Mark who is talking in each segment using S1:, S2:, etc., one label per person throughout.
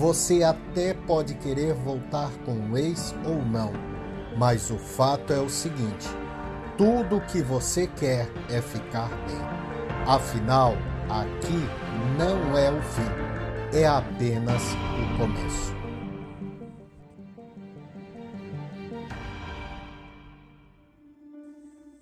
S1: Você até pode querer voltar com o ex ou não, mas o fato é o seguinte: tudo o que você quer é ficar bem. Afinal, aqui não é o fim, é apenas o começo.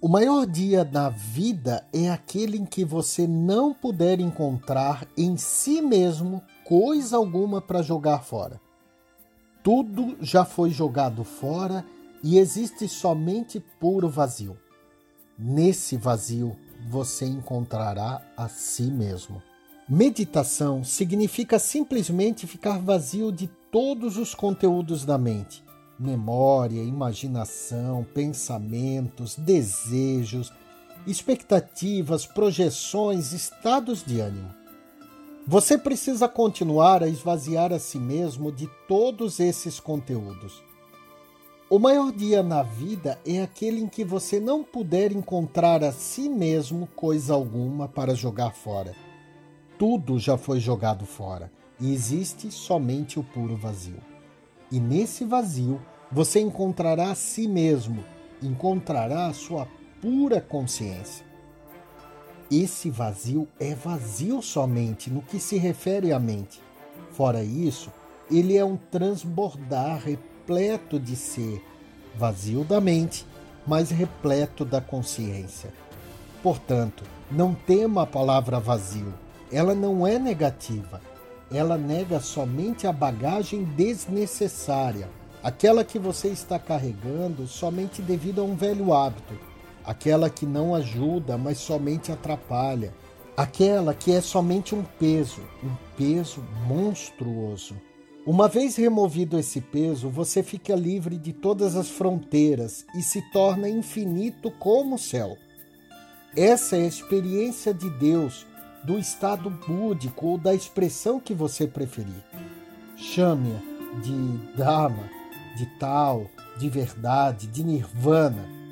S1: O maior dia da vida é aquele em que você não puder encontrar em si mesmo coisa alguma para jogar fora. Tudo já foi jogado fora e existe somente puro vazio. Nesse vazio você encontrará a si mesmo. Meditação significa simplesmente ficar vazio de todos os conteúdos da mente memória, imaginação, pensamentos, desejos, expectativas, projeções, estados de ânimo. Você precisa continuar a esvaziar a si mesmo de todos esses conteúdos. O maior dia na vida é aquele em que você não puder encontrar a si mesmo coisa alguma para jogar fora. Tudo já foi jogado fora e existe somente o puro vazio. E nesse vazio você encontrará a si mesmo, encontrará a sua pura consciência. Esse vazio é vazio somente no que se refere à mente. Fora isso, ele é um transbordar repleto de ser, vazio da mente, mas repleto da consciência. Portanto, não tema a palavra vazio. Ela não é negativa ela nega somente a bagagem desnecessária, aquela que você está carregando somente devido a um velho hábito, aquela que não ajuda, mas somente atrapalha, aquela que é somente um peso, um peso monstruoso. Uma vez removido esse peso, você fica livre de todas as fronteiras e se torna infinito como o céu. Essa é a experiência de Deus do estado búdico ou da expressão que você preferir. Chame-a de Dharma, de Tal, de verdade, de Nirvana.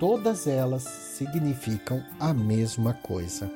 S1: Todas elas significam a mesma coisa.